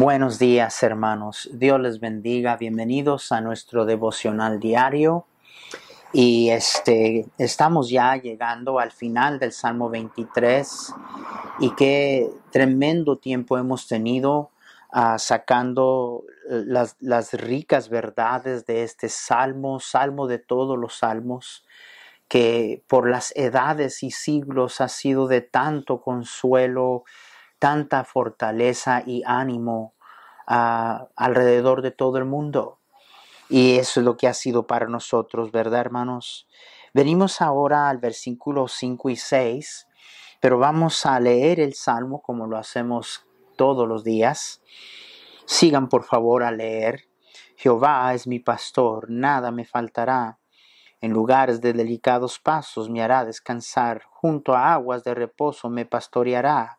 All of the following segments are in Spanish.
Buenos días hermanos, Dios les bendiga, bienvenidos a nuestro devocional diario. Y este estamos ya llegando al final del Salmo 23 y qué tremendo tiempo hemos tenido uh, sacando las, las ricas verdades de este salmo, salmo de todos los salmos que por las edades y siglos ha sido de tanto consuelo, tanta fortaleza y ánimo alrededor de todo el mundo. Y eso es lo que ha sido para nosotros, ¿verdad, hermanos? Venimos ahora al versículo 5 y 6, pero vamos a leer el Salmo como lo hacemos todos los días. Sigan por favor a leer. Jehová es mi pastor, nada me faltará. En lugares de delicados pasos me hará descansar, junto a aguas de reposo me pastoreará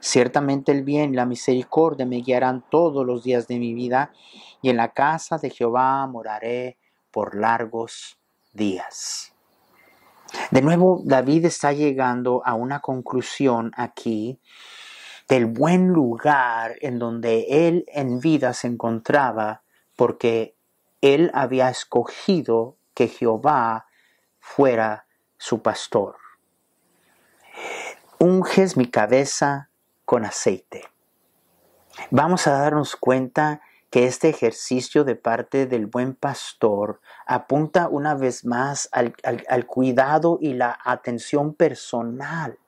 Ciertamente el bien y la misericordia me guiarán todos los días de mi vida, y en la casa de Jehová moraré por largos días. De nuevo, David está llegando a una conclusión aquí del buen lugar en donde él en vida se encontraba, porque él había escogido que Jehová fuera su pastor unges mi cabeza con aceite. Vamos a darnos cuenta que este ejercicio de parte del buen pastor apunta una vez más al, cuidado y la atención personal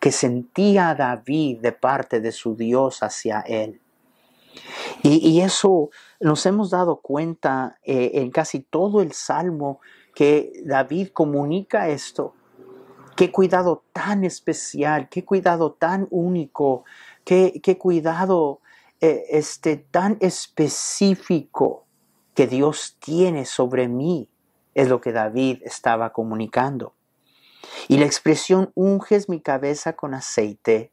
que sentía David de parte de su Dios hacia él. Y, eso nos hemos dado cuenta eh, en casi todo el Salmo que David comunica esto Qué cuidado tan especial, qué cuidado tan único, qué, cuidado eh, este, tan específico que Dios tiene sobre mí, es lo que David estaba comunicando. Y la expresión unges mi cabeza con aceite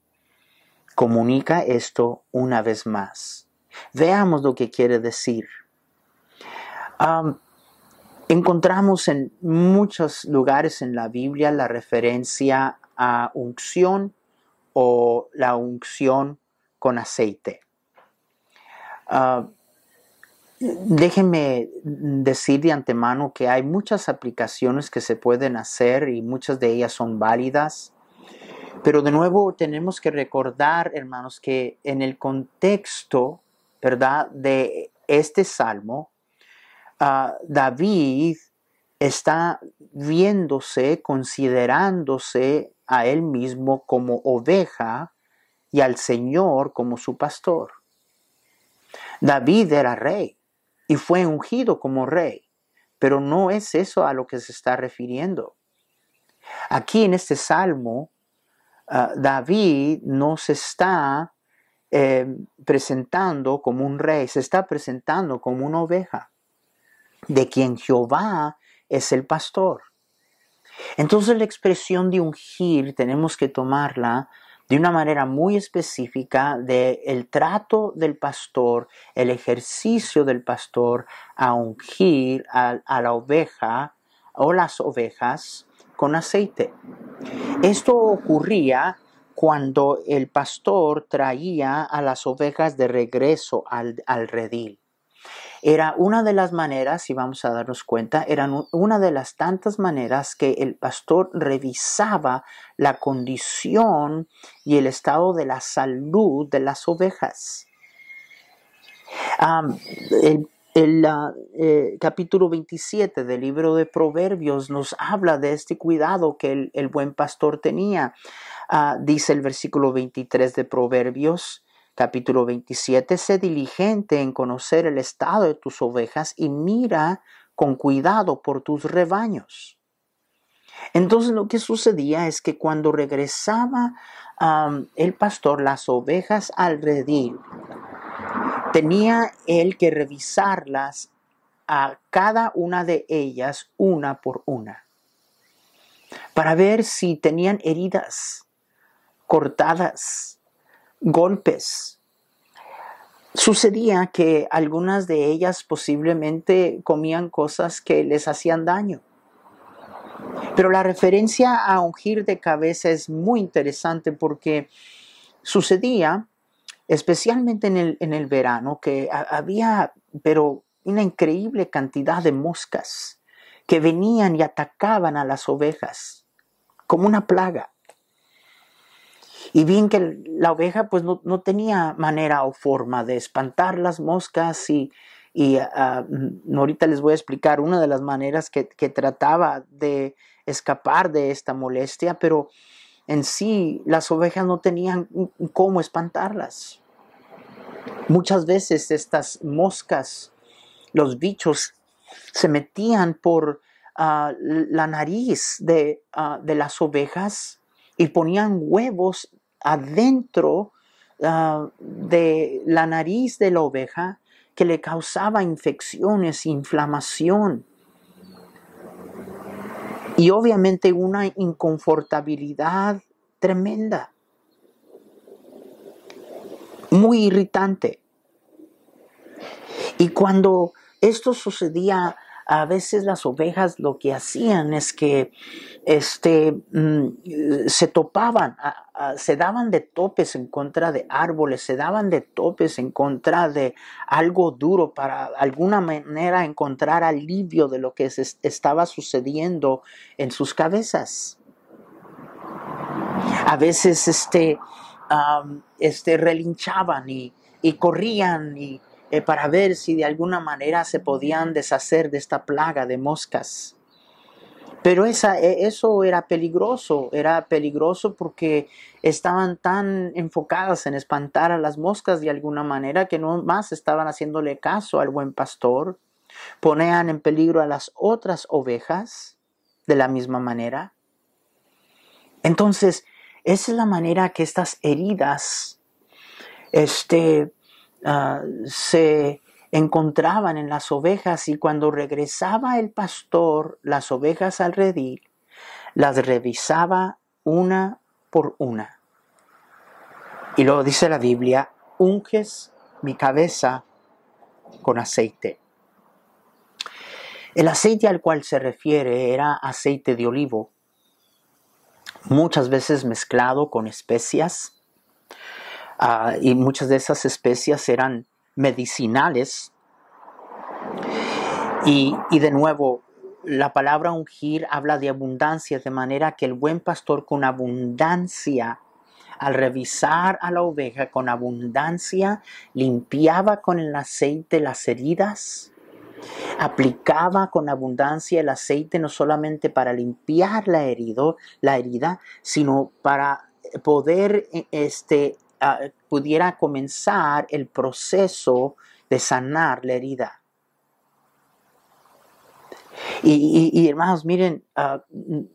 comunica esto una vez más. Veamos lo que quiere decir. Encontramos en muchos lugares en la Biblia la referencia a unción o la unción con aceite. Uh, déjenme decir de antemano que hay muchas aplicaciones que se pueden hacer y muchas de ellas son válidas. Pero de nuevo tenemos que recordar, hermanos, que en el contexto, ¿verdad?, de este salmo, David está viéndose, considerándose a él mismo como oveja y al Señor como su pastor. David era rey y fue ungido como rey, pero no es eso a lo que se está refiriendo. Aquí en este salmo, ah, David no se está eh, presentando como un rey, se está presentando como una oveja de quien Jehová es el pastor. Entonces la expresión de ungir tenemos que tomarla de una manera muy específica de el trato del pastor, el ejercicio del pastor a ungir a, a la oveja o las ovejas con aceite. Esto ocurría cuando el pastor traía a las ovejas de regreso al, al redil. Era una de las maneras, si vamos a darnos cuenta, eran una de las tantas maneras que el pastor revisaba la condición y el estado de la salud de las ovejas. el, eh, capítulo 27 del libro de Proverbios nos habla de este cuidado que el, buen pastor tenía. Ah, dice el versículo 23 de Proverbios, Capítulo 27. Sé diligente en conocer el estado de tus ovejas y mira con cuidado por tus rebaños. Entonces lo que sucedía es que cuando regresaba el pastor las ovejas al redil, tenía él que revisarlas a cada una de ellas una por una para ver si tenían heridas, cortadas, golpes. Sucedía que algunas de ellas posiblemente comían cosas que les hacían daño. Pero la referencia a ungir de cabeza es muy interesante porque sucedía, especialmente en el, en el verano, que había, pero una increíble cantidad de moscas que venían y atacaban a las ovejas como una plaga. Y bien que la oveja pues no, tenía manera o forma de espantar las moscas y, y ah, mm, ahorita les voy a explicar una de las maneras que, que trataba de escapar de esta molestia, pero en sí las ovejas no tenían cómo espantarlas. Muchas veces estas moscas, los bichos, se metían por ah, la nariz de, ah, de, las ovejas y ponían huevos adentro ah, de la nariz de la oveja que le causaba infecciones, inflamación y obviamente una inconfortabilidad tremenda, muy irritante. Y cuando esto sucedía, a veces las ovejas lo que hacían es que este, mm, se topaban, se daban de topes en contra de árboles, se daban de topes en contra de algo duro para alguna manera encontrar alivio de lo que estaba sucediendo en sus cabezas. A veces este, este relinchaban y, y corrían y eh, para ver si de alguna manera se podían deshacer de esta plaga de moscas. Pero esa, e, eso era peligroso, era peligroso porque estaban tan enfocadas en espantar a las moscas de alguna manera que no más estaban haciéndole caso al buen pastor, ponían en peligro a las otras ovejas de la misma manera. Entonces, esa es la manera que estas heridas este, Ah, se encontraban en las ovejas y cuando regresaba el pastor las ovejas al redil, las revisaba una por una. Y luego dice la Biblia, unges mi cabeza con aceite. El aceite al cual se refiere era aceite de olivo, muchas veces mezclado con especias Ah, y muchas de esas especias eran medicinales. Y, y de nuevo, la palabra ungir habla de abundancia, de manera que el buen pastor con abundancia, al revisar a la oveja con abundancia, limpiaba con el aceite las heridas, aplicaba con abundancia el aceite no solamente para limpiar la, herido, la herida, sino para poder este, pudiera comenzar el proceso de sanar la herida. Y, hermanos, miren, ah,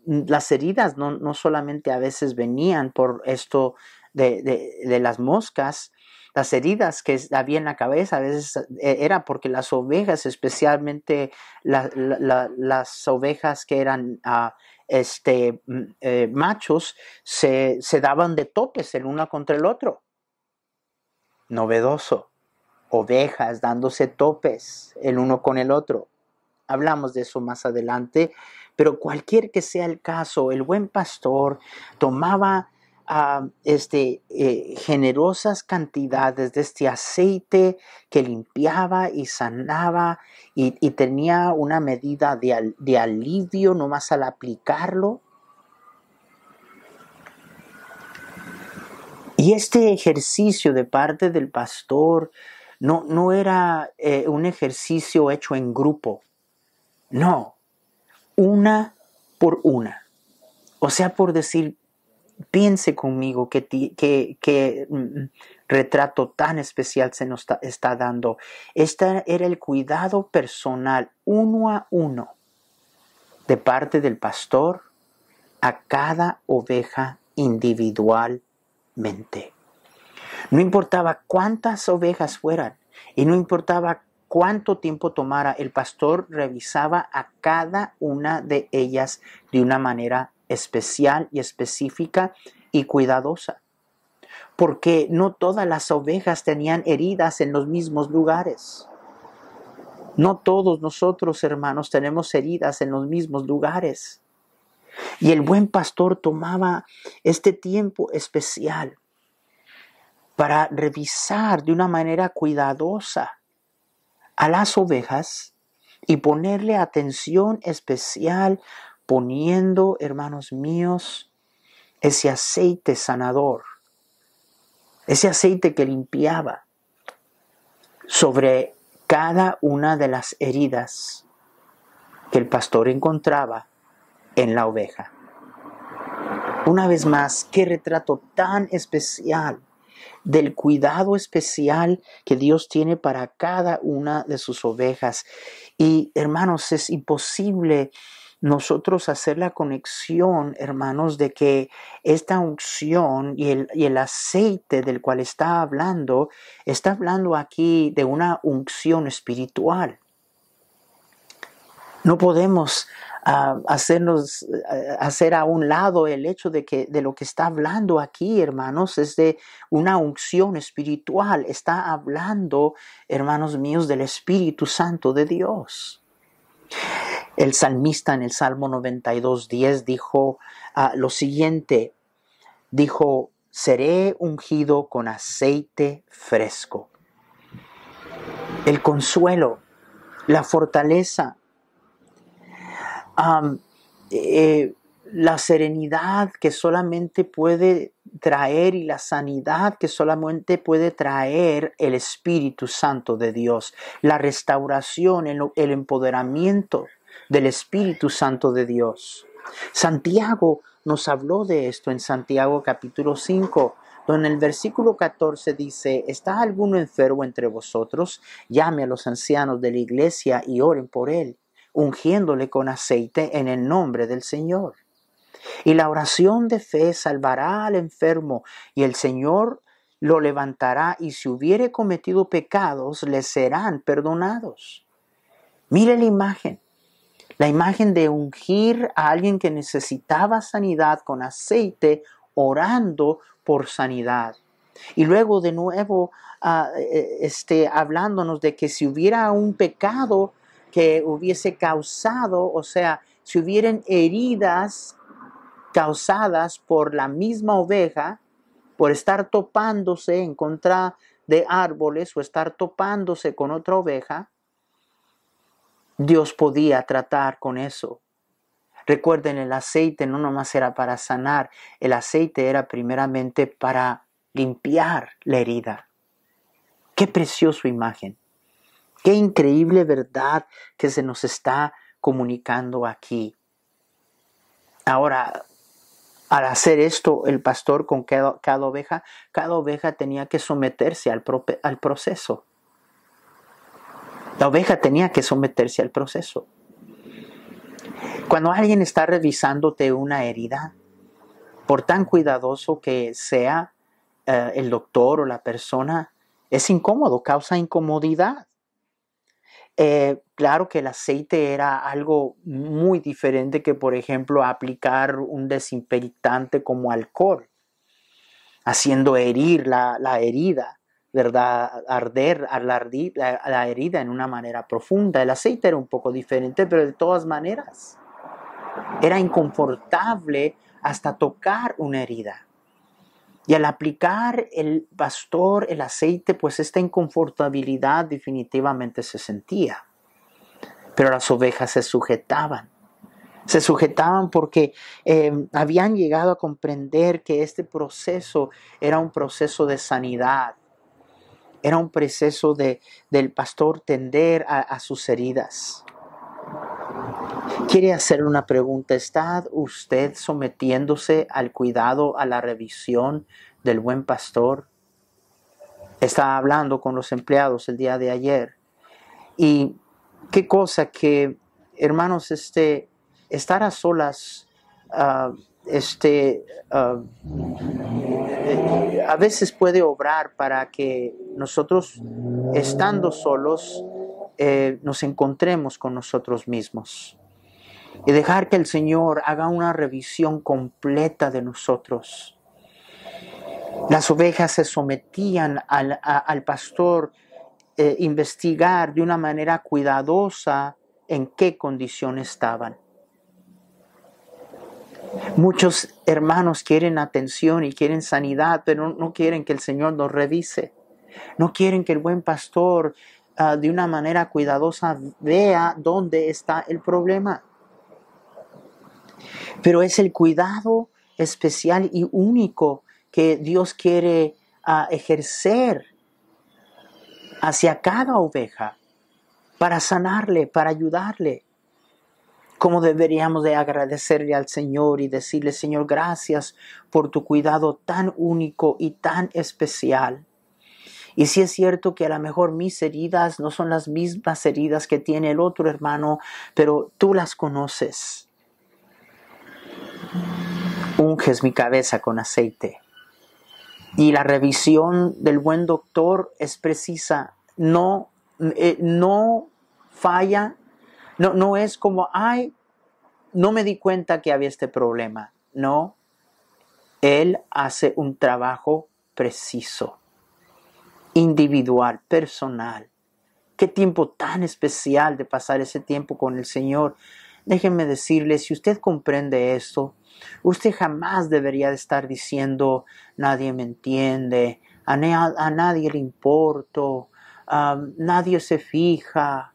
las heridas no, solamente a veces venían por esto de, las moscas, las heridas que había en la cabeza a veces eh, era porque las ovejas, especialmente las ovejas que eran ah, este, eh, machos se, daban de topes el uno contra el otro. Novedoso. Ovejas dándose topes el uno con el otro. Hablamos de eso más adelante, pero cualquier que sea el caso, el buen pastor tomaba este, eh, generosas cantidades de este aceite que limpiaba y sanaba y, tenía una medida de, de alivio nomás al aplicarlo. Y este ejercicio de parte del pastor no, no era eh, un ejercicio hecho en grupo, no, una por una. O sea, por decir, piense conmigo qué mm, retrato tan especial se nos está, dando. Este era el cuidado personal uno a uno de parte del pastor a cada oveja individualmente. No importaba cuántas ovejas fueran y no importaba cuánto tiempo tomara, el pastor revisaba a cada una de ellas de una manera especial y específica y cuidadosa. Porque no todas las ovejas tenían heridas en los mismos lugares. No todos nosotros, hermanos, tenemos heridas en los mismos lugares. Y el buen pastor tomaba este tiempo especial para revisar de una manera cuidadosa a las ovejas y ponerle atención especial, poniendo, hermanos míos, ese aceite sanador, ese aceite que limpiaba sobre cada una de las heridas que el pastor encontraba en la oveja. Una vez más, qué retrato tan especial del cuidado especial que Dios tiene para cada una de sus ovejas. Y hermanos, es imposible nosotros hacer la conexión, hermanos, de que esta unción y el, y el, aceite del cual está hablando, está hablando aquí de una unción espiritual. No podemos hacernos hacer a un lado el hecho de que de lo que está hablando aquí, hermanos, es de una unción espiritual. Está hablando, hermanos míos, del Espíritu Santo de Dios. El salmista en el Salmo 92.10 dijo ah, lo siguiente, dijo, seré ungido con aceite fresco. El consuelo, la fortaleza, eh, la serenidad que solamente puede traer y la sanidad que solamente puede traer el Espíritu Santo de Dios, la restauración, el empoderamiento del Espíritu Santo de Dios. Santiago nos habló de esto en Santiago capítulo 5, donde el versículo 14 dice, ¿está alguno enfermo entre vosotros? Llame a los ancianos de la iglesia y oren por él ungiéndole con aceite en el nombre del Señor. Y la oración de fe salvará al enfermo y el Señor lo levantará y si hubiere cometido pecados le serán perdonados. Mire la imagen, la imagen de ungir a alguien que necesitaba sanidad con aceite orando por sanidad. Y luego de nuevo ah, eh, este, hablándonos de que si hubiera un pecado que hubiese causado, o sea, si hubieran heridas causadas por la misma oveja, por estar topándose en contra de árboles o estar topándose con otra oveja, Dios podía tratar con eso. Recuerden, el aceite no nomás era para sanar, el aceite era primeramente para limpiar la herida. Qué preciosa imagen. Qué increíble verdad que se nos está comunicando aquí. Ahora, al hacer esto, el pastor con cada, oveja, cada oveja tenía que someterse al, al proceso. La oveja tenía que someterse al proceso. Cuando alguien está revisándote una herida, por tan cuidadoso que sea eh, el doctor o la persona, es incómodo, causa incomodidad. Eh, claro que el aceite era algo muy diferente que, por ejemplo, aplicar un desinfectante como alcohol, haciendo herir la, herida, ¿verdad? Arder, alardir la, la herida en una manera profunda. El aceite era un poco diferente, pero de todas maneras era inconfortable hasta tocar una herida. Y al aplicar el pastor el aceite, pues esta inconfortabilidad definitivamente se sentía. Pero las ovejas se sujetaban. Se sujetaban porque em, habían llegado a comprender que este proceso era un proceso de sanidad. Era un proceso de, del pastor tender a, sus heridas. Quiere hacer una pregunta. ¿Está usted sometiéndose al cuidado, a la revisión del buen pastor? Estaba hablando con los empleados el día de ayer. Y qué cosa que, hermanos, este, estar a solas, ah, este, ah, a veces puede obrar para que nosotros, estando solos, eh, nos encontremos con nosotros mismos y dejar que el Señor haga una revisión completa de nosotros. Las ovejas se sometían al, pastor eh, investigar de una manera cuidadosa en qué condición estaban. Muchos hermanos quieren atención y quieren sanidad, pero no quieren que el Señor nos revise. No quieren que el buen pastor ah, de una manera cuidadosa vea dónde está el problema. Pero es el cuidado especial y único que Dios quiere ah, ejercer hacia cada oveja para sanarle, para ayudarle. Como deberíamos de agradecerle al Señor y decirle, Señor, gracias por tu cuidado tan único y tan especial. Y si es cierto que a lo mejor mis heridas no son las mismas heridas que tiene el otro hermano, pero tú las conoces. Unges mi cabeza con aceite. Y la revisión del buen doctor es precisa. No, eh, no falla. No, no es como, ay, no me di cuenta que había este problema. No, él hace un trabajo preciso individual, personal. Qué tiempo tan especial de pasar ese tiempo con el Señor. Déjenme decirle, si usted comprende esto, usted jamás debería de estar diciendo, nadie me entiende, a, nadie le importo, nadie se fija.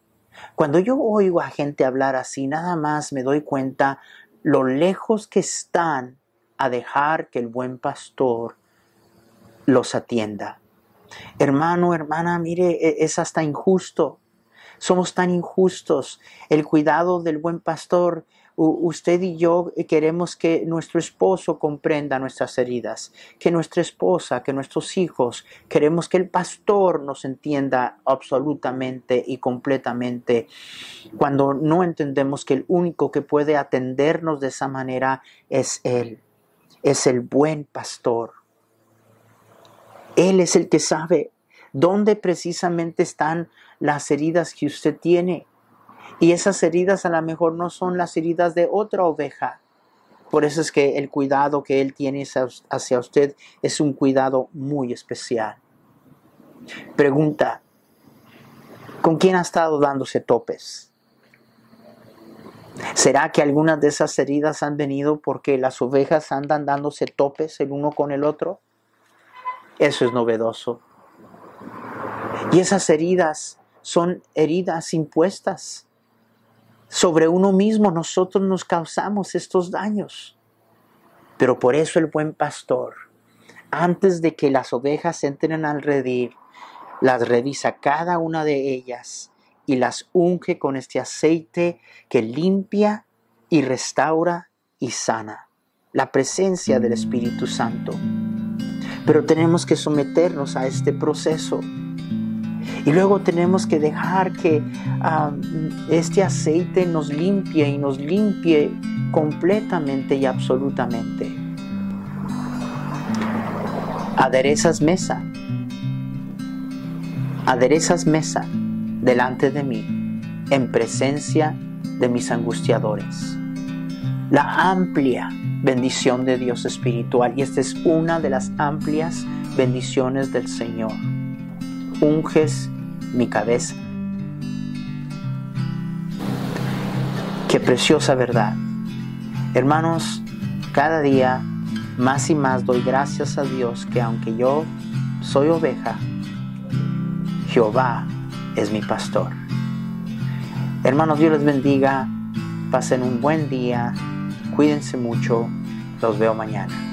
Cuando yo oigo a gente hablar así, nada más me doy cuenta lo lejos que están a dejar que el buen pastor los atienda. Hermano, hermana, mire, e, es hasta injusto. Somos tan injustos. El cuidado del buen pastor, usted y yo queremos que nuestro esposo comprenda nuestras heridas, que nuestra esposa, que nuestros hijos, queremos que el pastor nos entienda absolutamente y completamente. Cuando no entendemos que el único que puede atendernos de esa manera es Él, es el buen pastor. Él es el que sabe dónde precisamente están las heridas que usted tiene. Y esas heridas a lo mejor no son las heridas de otra oveja. Por eso es que el cuidado que Él tiene hacia usted es un cuidado muy especial. Pregunta, ¿con quién ha estado dándose topes? ¿Será que algunas de esas heridas han venido porque las ovejas andan dándose topes el uno con el otro? Eso es novedoso. Y esas heridas son heridas impuestas. Sobre uno mismo nosotros nos causamos estos daños. Pero por eso el buen pastor, antes de que las ovejas entren al redil, las revisa cada una de ellas y las unge con este aceite que limpia y restaura y sana. La presencia del Espíritu Santo. Pero tenemos que someternos a este proceso. Y luego tenemos que dejar que este aceite nos limpie y nos limpie completamente y absolutamente. Aderezas mesa. Aderezas mesa delante de mí en presencia de mis angustiadores. La amplia bendición de Dios espiritual. Y esta es una de las amplias bendiciones del Señor. Unges mi cabeza. Qué preciosa verdad. Hermanos, cada día más y más doy gracias a Dios que aunque yo soy oveja, Jehová es mi pastor. Hermanos, Dios les bendiga. Pasen un buen día Cuídense mucho. Los veo mañana.